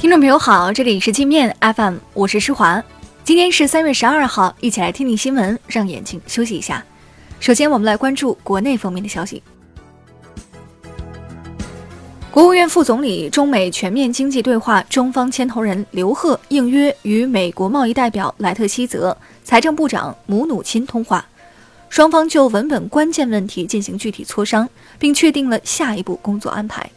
听众朋友好，这里是镜面 FM，我是施华。今天是三月十二号，一起来听听新闻，让眼睛休息一下。首先，我们来关注国内方面的消息。国务院副总理、中美全面经济对话中方牵头人刘鹤应约与美国贸易代表莱特希泽、财政部长姆努钦通话，双方就文本关键问题进行具体磋商，并确定了下一步工作安排。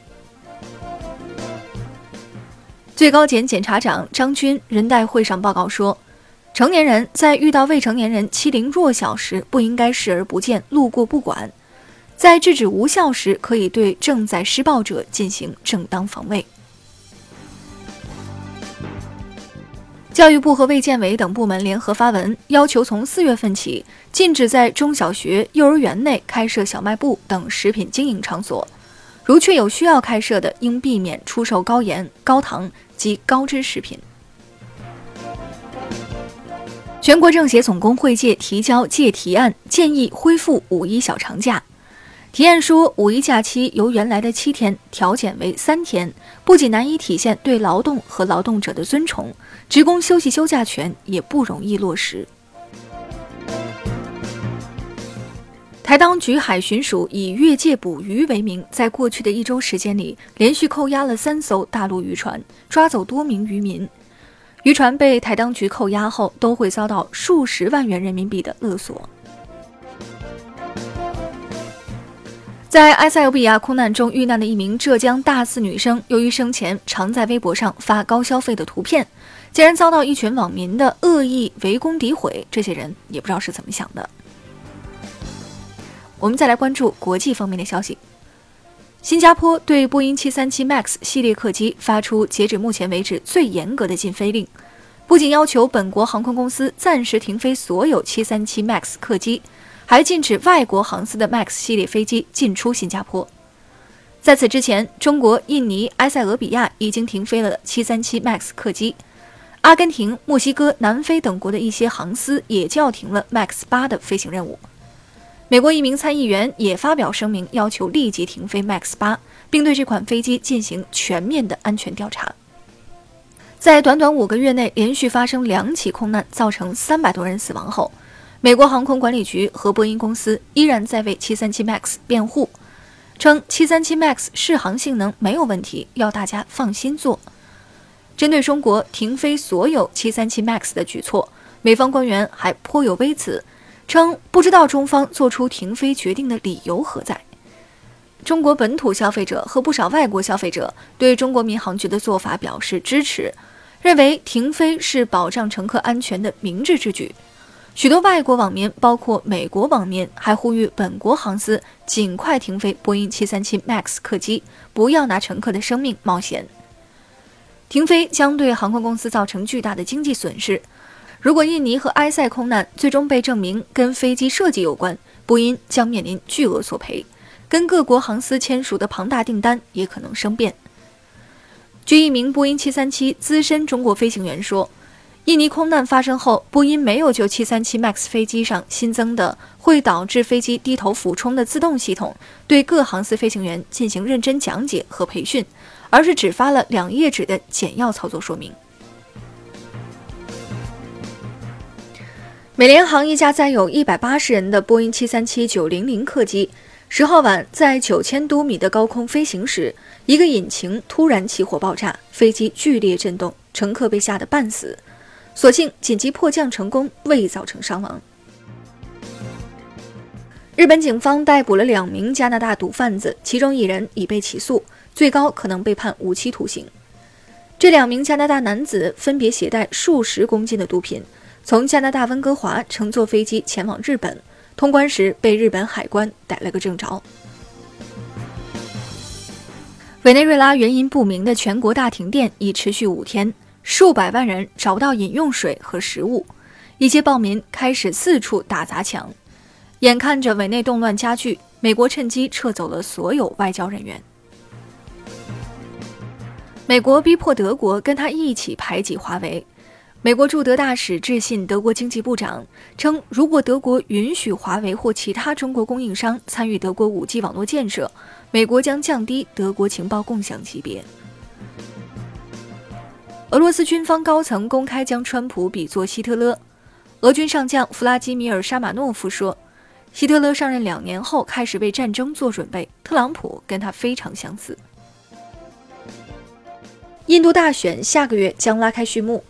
最高检检察长张军人代会上报告说，成年人在遇到未成年人欺凌弱小时，不应该视而不见、路过不管；在制止无效时，可以对正在施暴者进行正当防卫。教育部和卫健委等部门联合发文，要求从四月份起，禁止在中小学、幼儿园内开设小卖部等食品经营场所。如确有需要开设的，应避免出售高盐、高糖及高脂食品。全国政协总工会界提交界提案，建议恢复五一小长假。提案说，五一假期由原来的七天调减为三天，不仅难以体现对劳动和劳动者的尊崇，职工休息休假权也不容易落实。台当局海巡署以越界捕鱼为名，在过去的一周时间里，连续扣押了三艘大陆渔船，抓走多名渔民。渔船被台当局扣押后，都会遭到数十万元人民币的勒索。在埃塞俄比亚空难中遇难的一名浙江大四女生，由于生前常在微博上发高消费的图片，竟然遭到一群网民的恶意围攻诋毁。这些人也不知道是怎么想的。我们再来关注国际方面的消息。新加坡对波音737 MAX 系列客机发出截止目前为止最严格的禁飞令，不仅要求本国航空公司暂时停飞所有737 MAX 客机，还禁止外国航司的 MAX 系列飞机进出新加坡。在此之前，中国、印尼、埃塞俄比亚已经停飞了737 MAX 客机，阿根廷、墨西哥、南非等国的一些航司也叫停了 MAX 八的飞行任务。美国一名参议员也发表声明，要求立即停飞 MAX 八，并对这款飞机进行全面的安全调查。在短短五个月内连续发生两起空难，造成三百多人死亡后，美国航空管理局和波音公司依然在为737 MAX 辩护，称737 MAX 适航性能没有问题，要大家放心坐。针对中国停飞所有737 MAX 的举措，美方官员还颇有微词。称不知道中方做出停飞决定的理由何在。中国本土消费者和不少外国消费者对中国民航局的做法表示支持，认为停飞是保障乘客安全的明智之举。许多外国网民，包括美国网民，还呼吁本国航司尽快停飞波音737 MAX 客机，不要拿乘客的生命冒险。停飞将对航空公司造成巨大的经济损失。如果印尼和埃塞空难最终被证明跟飞机设计有关，波音将面临巨额索赔，跟各国航司签署的庞大订单也可能生变。据一名波音737资深中国飞行员说，印尼空难发生后，波音没有就737 MAX 飞机上新增的会导致飞机低头俯冲的自动系统，对各航司飞行员进行认真讲解和培训，而是只发了两页纸的简要操作说明。美联航一架载有一百八十人的波音七三七九零零客机，十号晚在九千多米的高空飞行时，一个引擎突然起火爆炸，飞机剧烈震动，乘客被吓得半死，所幸紧急迫降成功，未造成伤亡。日本警方逮捕了两名加拿大毒贩子，其中一人已被起诉，最高可能被判无期徒刑。这两名加拿大男子分别携带数十公斤的毒品。从加拿大温哥华乘坐飞机前往日本，通关时被日本海关逮了个正着。委内瑞拉原因不明的全国大停电已持续五天，数百万人找不到饮用水和食物，一些暴民开始四处打砸抢。眼看着委内动乱加剧，美国趁机撤走了所有外交人员。美国逼迫德国跟他一起排挤华为。美国驻德大使致信德国经济部长，称如果德国允许华为或其他中国供应商参与德国 5G 网络建设，美国将降低德国情报共享级别。俄罗斯军方高层公开将川普比作希特勒。俄军上将弗拉基米尔·沙马诺夫说：“希特勒上任两年后开始为战争做准备，特朗普跟他非常相似。”印度大选下个月将拉开序幕。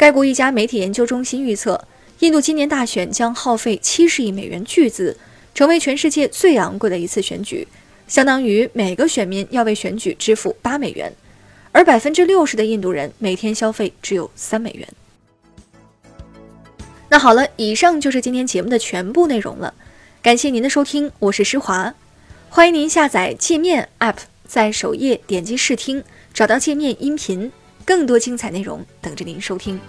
该国一家媒体研究中心预测，印度今年大选将耗费七十亿美元巨资，成为全世界最昂贵的一次选举，相当于每个选民要为选举支付八美元，而百分之六十的印度人每天消费只有三美元。那好了，以上就是今天节目的全部内容了，感谢您的收听，我是施华，欢迎您下载界面 App，在首页点击试听，找到界面音频。更多精彩内容等着您收听。